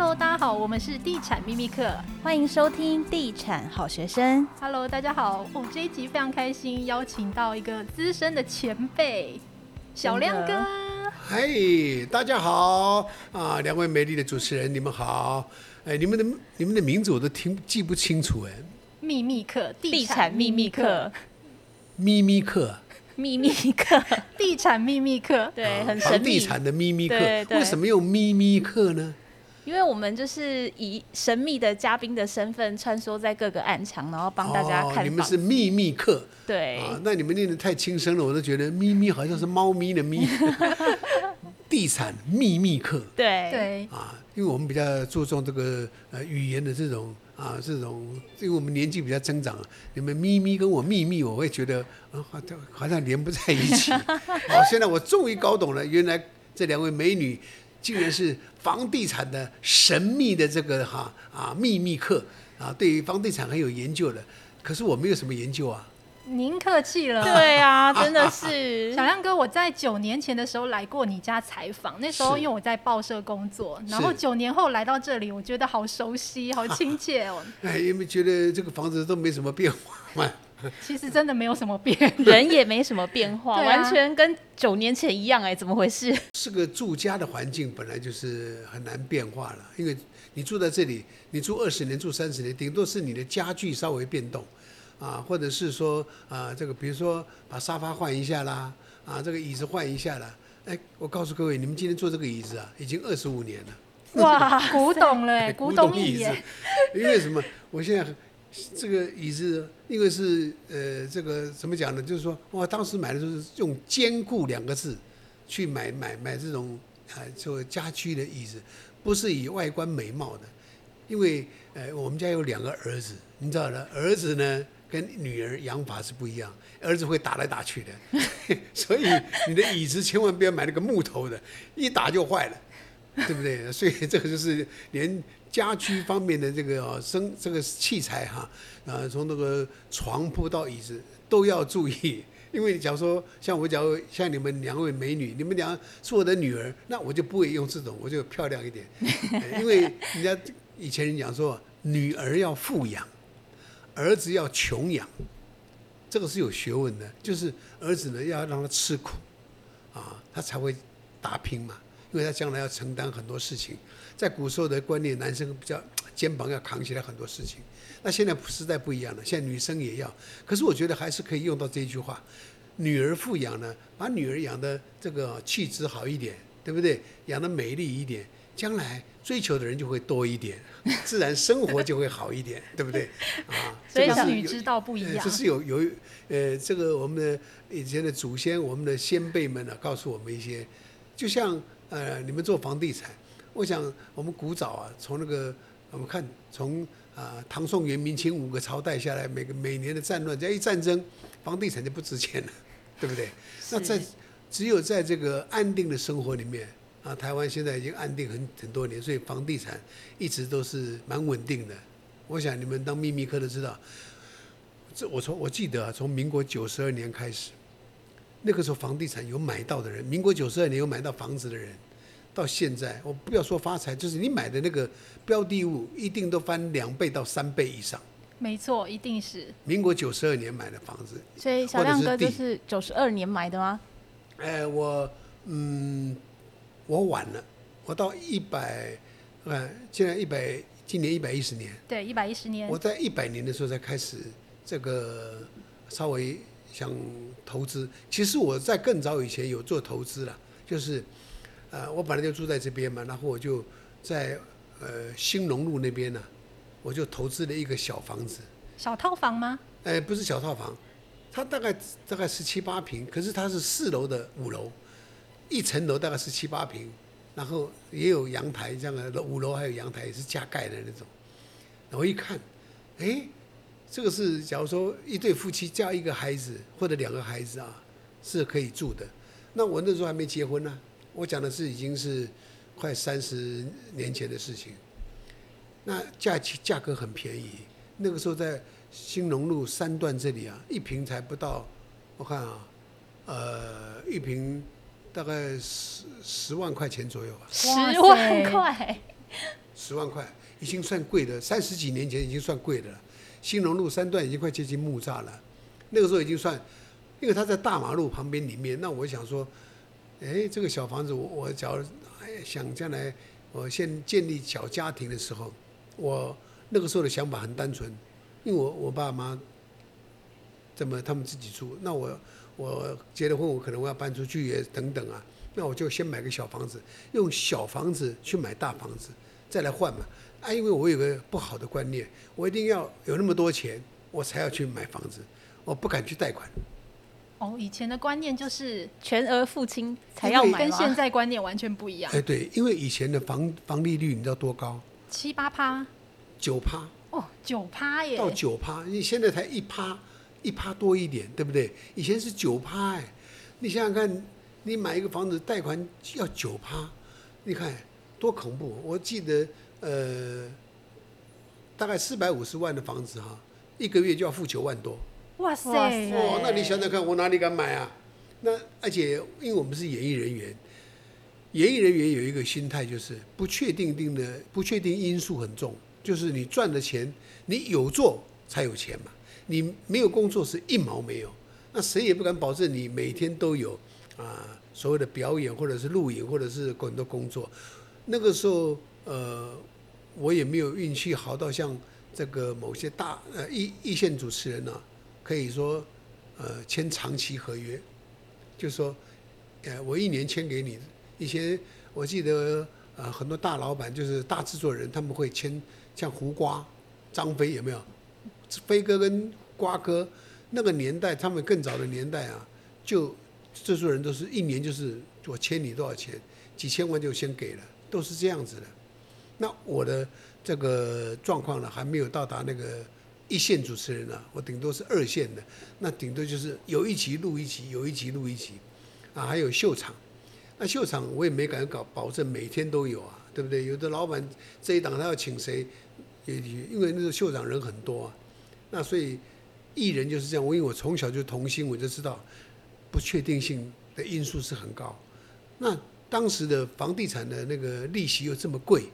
Hello，大家好，我们是地产秘密课，欢迎收听地产好学生。Hello，大家好，哦，这一集非常开心，邀请到一个资深的前辈小亮哥。嗨，大家好啊，两位美丽的主持人，你们好。哎，你们的你们的名字我都听记不清楚哎。秘密课，地产秘密课，秘密课，秘密课，地产秘密课，对，很神秘。地产的秘密课，为什么用秘密课呢？因为我们就是以神秘的嘉宾的身份穿梭在各个暗场，然后帮大家看。你们是秘密客，对啊，那你们念的太轻声了，我都觉得咪咪好像是猫咪的咪。地产秘密客，对对啊，因为我们比较注重这个呃语言的这种啊这种，因为我们年纪比较增长，你们咪咪跟我秘密，我会觉得啊好像好像连不在一起。好，现在我终于搞懂了，原来这两位美女。竟然是房地产的神秘的这个哈啊秘密课啊，对于房地产很有研究的。可是我没有什么研究啊。您客气了。对啊，真的是。小亮哥，我在九年前的时候来过你家采访，那时候因为我在报社工作，然后九年后来到这里，我觉得好熟悉，好 亲切哦。哎，有没有觉得这个房子都没什么变化？其实真的没有什么变，人也没什么变化，完全跟九年前一样哎，怎么回事？是个住家的环境本来就是很难变化了，因为你住在这里，你住二十年、住三十年，顶多是你的家具稍微变动，啊，或者是说啊，这个比如说把沙发换一下啦，啊，这个椅子换一下啦。哎，我告诉各位，你们今天坐这个椅子啊，已经二十五年了。哇，古董了哎，古董 椅子。因为什么？我现在。这个椅子，因为是呃，这个怎么讲呢？就是说，我当时买的时候是用“坚固”两个字去买买买这种啊，做家居的椅子，不是以外观美貌的。因为呃，我们家有两个儿子，你知道的，儿子呢跟女儿养法是不一样，儿子会打来打去的，所以你的椅子千万不要买那个木头的，一打就坏了，对不对？所以这个就是连。家居方面的这个啊，生这个器材哈，啊，从那个床铺到椅子都要注意，因为假如说像我，假如像你们两位美女，你们俩是我的女儿，那我就不会用这种，我就漂亮一点，因为人家以前人讲说，女儿要富养，儿子要穷养，这个是有学问的，就是儿子呢要让他吃苦，啊，他才会打拼嘛，因为他将来要承担很多事情。在古时候的观念，男生比较 肩膀要扛起来很多事情。那现在时代不一样了，现在女生也要。可是我觉得还是可以用到这句话：女儿富养呢，把女儿养的这个气质好一点，对不对？养的美丽一点，将来追求的人就会多一点，自然生活就会好一点，对不对？啊，所以男女之道不一样。这是有有呃，这个我们的以前的祖先，我们的先辈们呢，告诉我们一些，就像呃，你们做房地产。我想，我们古早啊，从那个我们看，从啊唐宋元明清五个朝代下来，每个每年的战乱，只要一战争，房地产就不值钱了，对不对？那在只有在这个安定的生活里面啊，台湾现在已经安定很很多年，所以房地产一直都是蛮稳定的。我想你们当秘密科都知道，这我从我记得啊，从民国九十二年开始，那个时候房地产有买到的人，民国九十二年有买到房子的人。到现在，我不要说发财，就是你买的那个标的物，一定都翻两倍到三倍以上。没错，一定是。民国九十二年买的房子，所以小亮哥就是九十二年买的吗？哎，我嗯，我晚了，我到一百，呃，现在一百，今年一百一十年。对，一百一十年。我在一百年的时候才开始这个稍微想投资。其实我在更早以前有做投资了，就是。呃，我本来就住在这边嘛，然后我就在呃兴隆路那边呢，我就投资了一个小房子。小套房吗？哎，不是小套房，它大概大概十七八平，可是它是四楼的五楼，一层楼大概十七八平，然后也有阳台这样的，五楼还有阳台，也是加盖的那种。我一看，哎，这个是假如说一对夫妻加一个孩子或者两个孩子啊，是可以住的。那我那时候还没结婚呢。我讲的是已经是快三十年前的事情，那价价格很便宜，那个时候在兴隆路三段这里啊，一瓶才不到，我看啊，呃，一瓶大概十十万块钱左右吧。十万块，十万块已经算贵的，三十几年前已经算贵的了。兴隆路三段已经快接近木栅了，那个时候已经算，因为它在大马路旁边里面。那我想说，哎，这个小房子我我假如想将来我先建立小家庭的时候，我那个时候的想法很单纯，因为我我爸妈这么他们自己住，那我我结了婚，我可能我要搬出去也等等啊，那我就先买个小房子，用小房子去买大房子，再来换嘛。啊，因为我有个不好的观念，我一定要有那么多钱，我才要去买房子，我不敢去贷款。哦，以前的观念就是全额付清才要买，跟现在观念完全不一样。哎，对，因为以前的房房利率你知道多高？七八趴，九趴。哦，九趴耶！到九趴，你现在才一趴，一趴多一点，对不对？以前是九趴哎，你想想看，你买一个房子贷款要九趴，你看多恐怖！我记得。呃，大概四百五十万的房子哈，一个月就要付九万多。哇塞！哇，那你想想看，我哪里敢买啊？那而且因为我们是演艺人员，演艺人员有一个心态就是不确定定的不确定因素很重，就是你赚的钱，你有做才有钱嘛，你没有工作是一毛没有。那谁也不敢保证你每天都有啊所谓的表演或者是录影或者是很多工作。那个时候呃。我也没有运气好到像这个某些大呃一一线主持人呢、啊，可以说呃签长期合约，就是说呃我一年签给你。以前我记得呃很多大老板就是大制作人，他们会签像胡瓜、张飞有没有？飞哥跟瓜哥那个年代，他们更早的年代啊，就制作人都是一年就是我签你多少钱，几千万就先给了，都是这样子的。那我的这个状况呢，还没有到达那个一线主持人呢，我顶多是二线的，那顶多就是有一集录一集，有一集录一集，啊，还有秀场，那秀场我也没敢搞保证每天都有啊，对不对？有的老板这一档他要请谁，也因为那个秀场人很多啊，那所以艺人就是这样，我因为我从小就童星，我就知道不确定性的因素是很高，那当时的房地产的那个利息又这么贵。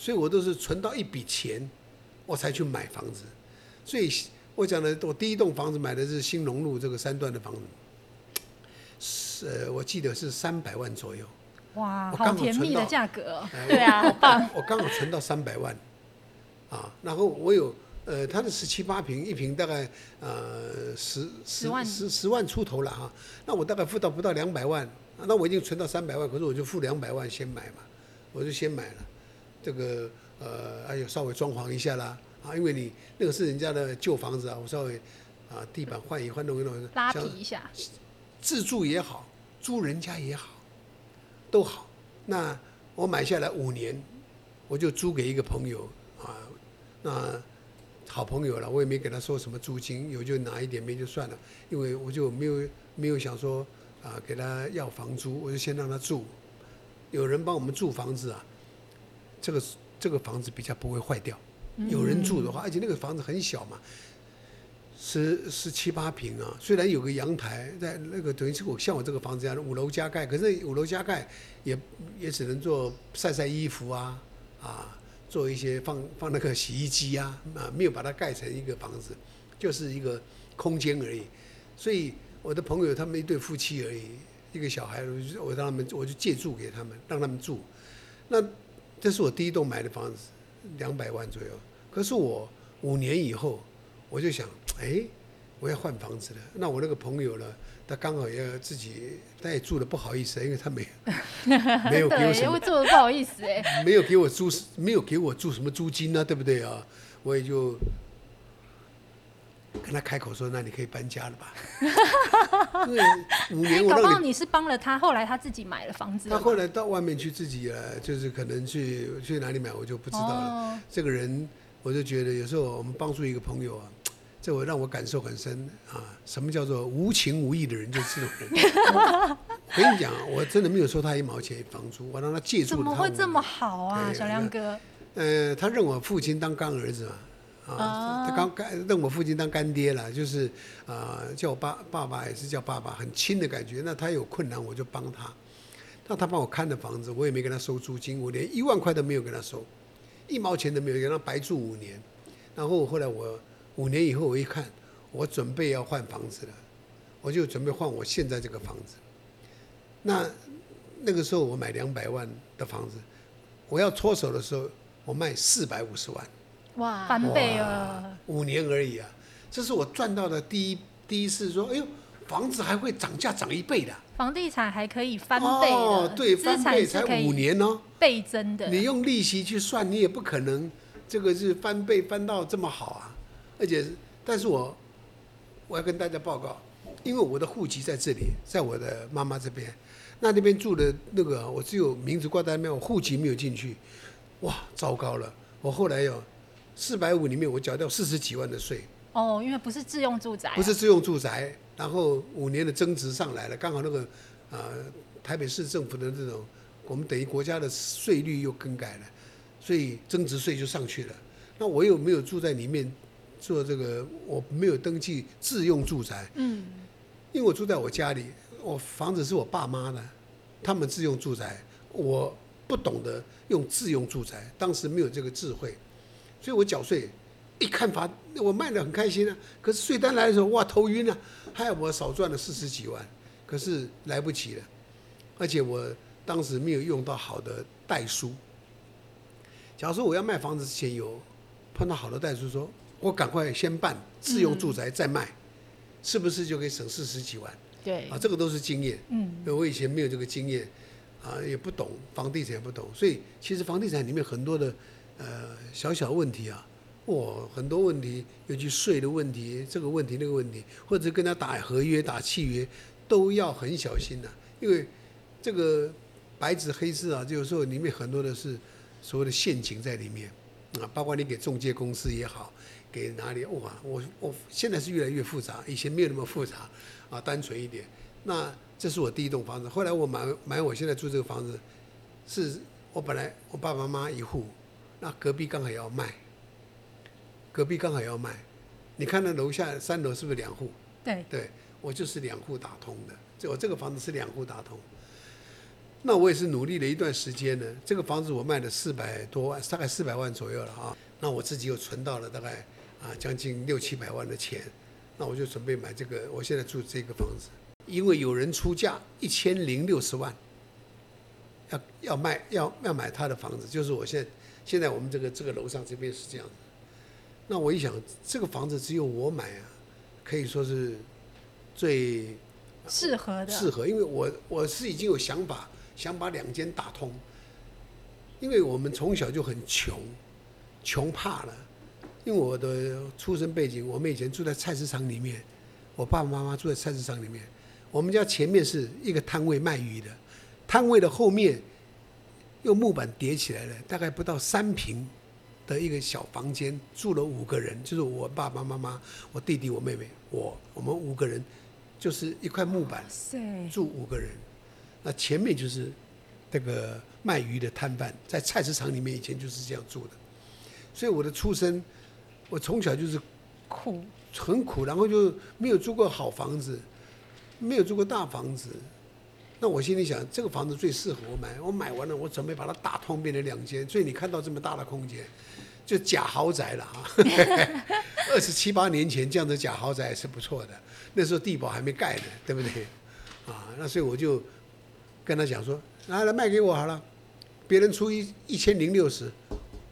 所以我都是存到一笔钱，我才去买房子。所以我讲的，我第一栋房子买的是兴隆路这个三段的房子，是呃，我记得是三百万左右。哇，好甜蜜的价格。对啊，好棒。我刚好存到三百万，啊，然后我有呃，它的十七八平，一平大概呃十十万十十万出头了哈。那我大概付到不到两百万，那我已经存到三百万，可是我就付两百万先买嘛，我就先买了。这个呃，还有稍微装潢一下啦，啊，因为你那个是人家的旧房子啊，我稍微啊地板换一换，弄一弄，拉皮一下，自住也好，租人家也好，都好。那我买下来五年，我就租给一个朋友啊，那好朋友了，我也没给他说什么租金，有就拿一点，没就算了，因为我就没有没有想说啊给他要房租，我就先让他住，有人帮我们住房子啊。这个这个房子比较不会坏掉，有人住的话，而且那个房子很小嘛，十十七八平啊。虽然有个阳台，在那个等于是我像我这个房子一样五楼加盖，可是五楼加盖也也只能做晒晒衣服啊啊，做一些放放那个洗衣机啊啊，没有把它盖成一个房子，就是一个空间而已。所以我的朋友他们一对夫妻而已，一个小孩，我让他们我就借住给他们，让他们住，那。这是我第一栋买的房子，两百万左右。可是我五年以后，我就想，哎，我要换房子了。那我那个朋友呢，他刚好也要自己，他也住的不好意思，因为他没 没有给我什么，住的不好意思哎，没有给我租，没有给我住什么租金呢、啊，对不对啊？我也就。跟他开口说：“那你可以搬家了吧？” 因为五年我让你，你是帮了他，后来他自己买了房子了。他后来到外面去自己了，就是可能去去哪里买，我就不知道了。哦、这个人，我就觉得有时候我们帮助一个朋友啊，这我让我感受很深啊。什么叫做无情无义的人，就是这种人。我跟你讲，我真的没有收他一毛钱房租，我让他借住。怎么会这么好啊，小亮哥？呃，他认我父亲当干儿子嘛。啊，他刚干认我父亲当干爹了，就是啊、呃，叫我爸爸爸也是叫爸爸，很亲的感觉。那他有困难我就帮他，那他帮我看的房子，我也没跟他收租金，我连一万块都没有跟他收，一毛钱都没有，让他白住五年。然后后来我五年以后我一看，我准备要换房子了，我就准备换我现在这个房子。那那个时候我买两百万的房子，我要脱手的时候，我卖四百五十万。哇，翻倍啊！五年而已啊，这是我赚到的第一第一次说，哎呦，房子还会涨价涨一倍的。房地产还可以翻倍的，哦，对，翻倍才五年哦，倍增的。你用利息去算，你也不可能这个是翻倍翻到这么好啊！而且，但是我我要跟大家报告，因为我的户籍在这里，在我的妈妈这边，那那边住的那个我只有名字挂在那边，我户籍没有进去，哇，糟糕了！我后来有四百五里面，我缴掉四十几万的税。哦，因为不是自用住宅啊。不是自用住宅。然后五年的增值上来了，刚好那个，呃，台北市政府的这种，我们等于国家的税率又更改了，所以增值税就上去了。那我又没有住在里面做这个，我没有登记自用住宅。嗯。因为我住在我家里，我房子是我爸妈的，他们自用住宅，我不懂得用自用住宅，当时没有这个智慧，所以我缴税。一看房，我卖的很开心啊。可是税单来的时候，哇，头晕啊，害我少赚了四十几万。可是来不及了，而且我当时没有用到好的代书。假如说我要卖房子之前有碰到好的代书说，说我赶快先办自用住宅再卖，嗯、是不是就可以省四十几万？对，啊，这个都是经验。嗯，我以前没有这个经验，啊，也不懂房地产也不懂，所以其实房地产里面很多的呃小小问题啊。哇、很多问题，尤其税的问题，这个问题那个问题，或者跟他打合约、打契约，都要很小心的、因为这个白纸黑字啊，就有时候里面很多的是所谓的陷阱在里面啊。包括你给中介公司也好，给哪里哇，我我现在是越来越复杂，以前没有那么复杂啊，单纯一点。那这是我第一栋房子，后来我买买我现在住这个房子，是我本来我爸爸妈妈一户，那隔壁刚好要卖。隔壁刚好要卖，你看那楼下三楼是不是两户？对，对我就是两户打通的，这我这个房子是两户打通。那我也是努力了一段时间呢，这个房子我卖了四百多万，大概四百万左右了啊。那我自己又存到了大概啊将近六七百万的钱，那我就准备买这个，我现在住这个房子，因为有人出价一千零六十万，要要卖要要买他的房子，就是我现在现在我们这个这个楼上这边是这样子。那我一想，这个房子只有我买啊，可以说是最适合的。适合，因为我我是已经有想法，想把两间打通。因为我们从小就很穷，穷怕了。因为我的出生背景，我们以前住在菜市场里面，我爸爸妈妈住在菜市场里面。我们家前面是一个摊位卖鱼的，摊位的后面用木板叠起来的，大概不到三坪。的一个小房间住了五个人，就是我爸爸妈妈、我弟弟、我妹妹，我我们五个人，就是一块木板住五个人。那前面就是这个卖鱼的摊贩，在菜市场里面以前就是这样住的。所以我的出生，我从小就是苦，很苦，然后就没有住过好房子，没有住过大房子。那我心里想，这个房子最适合我买。我买完了，我准备把它打通，变成两间。所以你看到这么大的空间。就假豪宅了哈，二十七八年前这样的假豪宅是不错的，那时候地保还没盖呢，对不对？啊，那所以我就跟他讲说，拿来卖给我好了，别人出一一千零六十，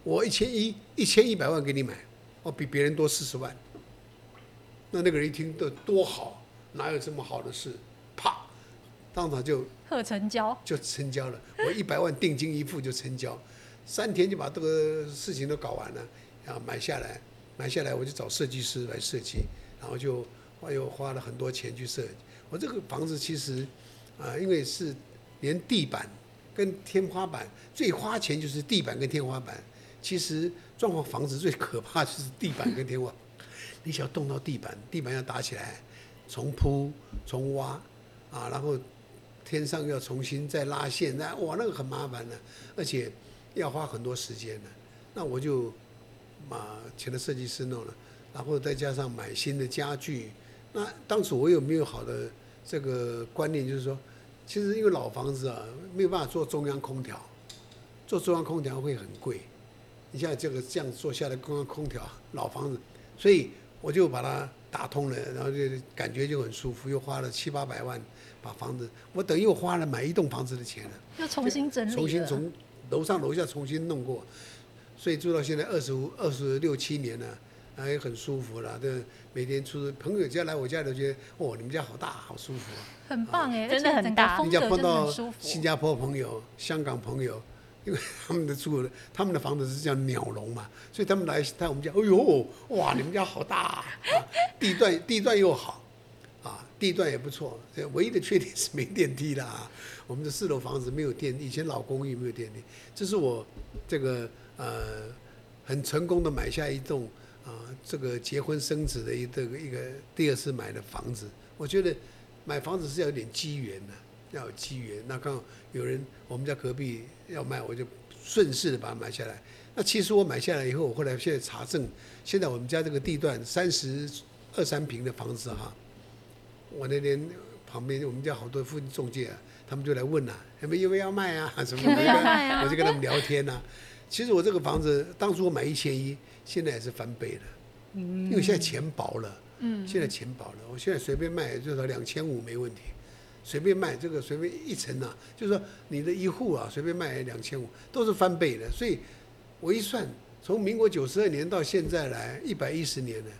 我一千一一千一百万给你买，我比别人多四十万。那那个人一听都多好，哪有这么好的事？啪，当场就贺成交，就成交了，我一百万定金一付就成交。三天就把这个事情都搞完了，然后买下来，买下来我就找设计师来设计，然后就我又花了很多钱去设计。我这个房子其实啊，因为是连地板跟天花板最花钱就是地板跟天花板。其实装潢房子最可怕就是地板跟天花板，你想要动到地板，地板要打起来，重铺重挖啊，然后天上要重新再拉线，那哇那个很麻烦的，而且。要花很多时间的，那我就把请了设计师弄了，然后再加上买新的家具。那当时我有没有好的这个观念，就是说，其实因为老房子啊，没有办法做中央空调，做中央空调会很贵。你像这个这样做下来，中央空调老房子，所以我就把它打通了，然后就感觉就很舒服，又花了七八百万把房子，我等于又花了买一栋房子的钱了，又重新整理，重新从楼上楼下重新弄过，所以住到现在二十五二十六七年了。也很舒服了，这，每天出朋友家来我家都觉得，哦，你们家好大，好舒服，很棒哎，真的很大。你要碰到新加坡朋友、香港朋友，因为他们的住的，他们的房子是叫鸟笼嘛，所以他们来在我们家，哎呦，哇，你们家好大啊，地段地段又好，啊，地段也不错，唯一的缺点是没电梯啦。我们的四楼房子没有电，以前老公寓没有电梯，这是我这个呃很成功的买下一栋。啊，这个结婚生子的一这个一个第二次买的房子，我觉得买房子是要有点机缘的，要有机缘。那刚好有人我们家隔壁要卖，我就顺势的把它买下来。那其实我买下来以后，我后来现在查证，现在我们家这个地段三十二三平的房子哈，我那天旁边我们家好多附近中介啊，他们就来问啊，有没有要卖啊 什么的，我就跟他们聊天呐、啊。其实我这个房子当初我买一千一。现在也是翻倍了，因为现在钱薄了，现在钱薄了，我现在随便卖最少两千五没问题，随便卖这个随便一层啊，就是说你的一户啊随便卖两千五都是翻倍的，所以我一算，从民国九十二年到现在来一百一十年了，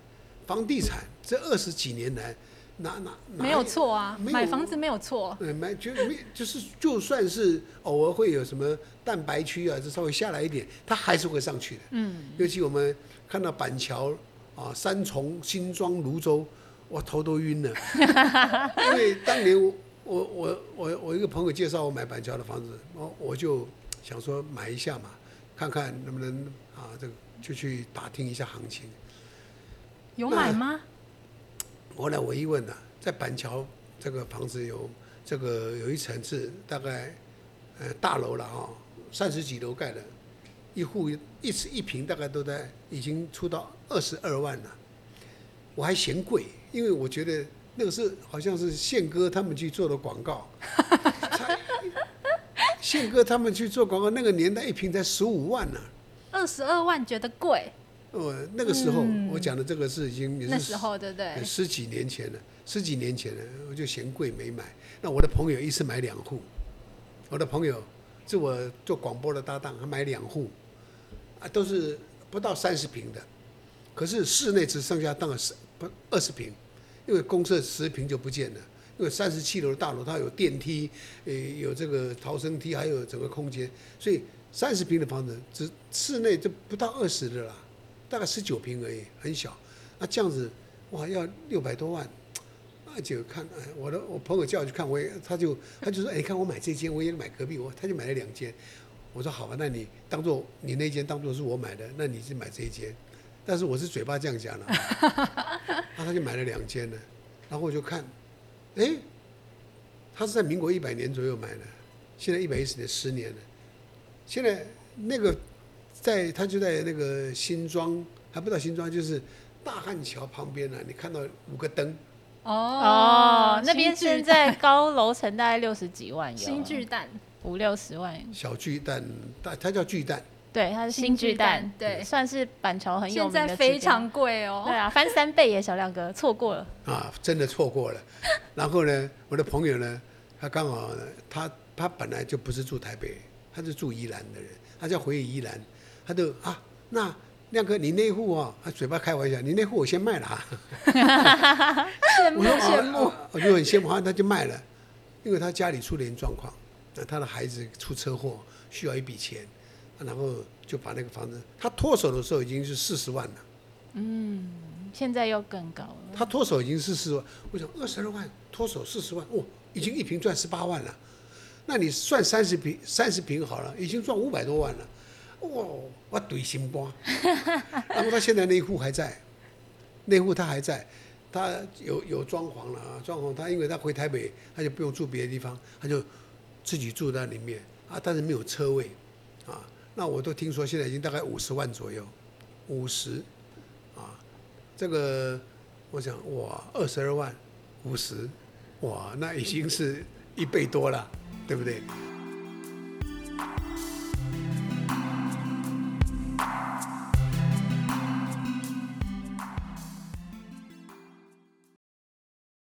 房地产这二十几年来。哪哪没有错啊，买房子没有错。对，买就没就是，就算是偶尔会有什么蛋白区啊，就稍微下来一点，它还是会上去的。嗯。尤其我们看到板桥啊、三重、新庄、泸州，我头都晕了。因为当年我我我我我一个朋友介绍我买板桥的房子，我我就想说买一下嘛，看看能不能啊，这个就去打听一下行情。有买吗？后来我一问呢、在板桥这个房子有这个有一层是大概呃大楼了哈，三十几楼盖的，一户一室一平大概都在已经出到二十二万了，我还嫌贵，因为我觉得那个是好像是宪哥他们去做的广告，宪哥他们去做广告那个年代一平才十五万呢、二十二万觉得贵。哦，那个时候我讲的这个是已经也是那时候对不对？十几年前了，十几年前了，我就嫌贵没买。那我的朋友一次买两户，我的朋友是我做广播的搭档，他买两户，啊，都是不到三十平的，可是室内只剩下当然十不二十平，因为公厕十平就不见了，因为三十七楼的大楼它有电梯，呃，有这个逃生梯，还有整个空间，所以三十平的房子只室内就不到二十的了。大概十九平而已，很小。那这样子，哇，要六百多万，那就看，哎，我的我朋友叫我去看，我也，他就他就说，哎，你看我买这间，我也买隔壁，我他就买了两间。我说好吧，那你当做你那间当做是我买的，那你是买这一间。但是我是嘴巴这样讲的，那 他就买了两间了。然后我就看，哎，他是在民国一百年左右买的，现在一百一十年，十年了。现在那个。在他就在那个新庄，还不到新庄，就是大汉桥旁边呢、啊。你看到五个灯。哦，哦，那边现在高楼层大概六十几万有，新巨蛋。五六十万，小巨蛋，大它叫巨蛋，对，它是新巨蛋，巨蛋对，算是板桥很有名的，现在非常贵哦，对啊，翻三倍耶，小亮哥错过了。啊，真的错过了。然后呢，我的朋友呢，他刚好呢，他他本来就不是住台北，他是住宜兰的人，他叫回宜兰。他就啊，那亮哥，你那户啊，他嘴巴开玩笑，你那户我先卖了啊。羡慕羡慕，我就很羡慕，他就卖了，因为他家里出点状况，那他的孩子出车祸需要一笔钱，然后就把那个房子，他脱手的时候已经是四十万了。嗯，现在又更高了。他脱手已经四十万，我想二十二万脱手四十万，哦，已经一平赚十八万了。那你算三十平，三十平好了，已经赚五百多万了。哇，我怼心肝，然后他现在那一户还在，那户他还在，他有有装潢了啊，装潢他因为他回台北，他就不用住别的地方，他就自己住在里面啊，但是没有车位啊，那我都听说现在已经大概五十万左右，五十啊，这个我想哇，二十二万五十，哇，那已经是一倍多了，对不对？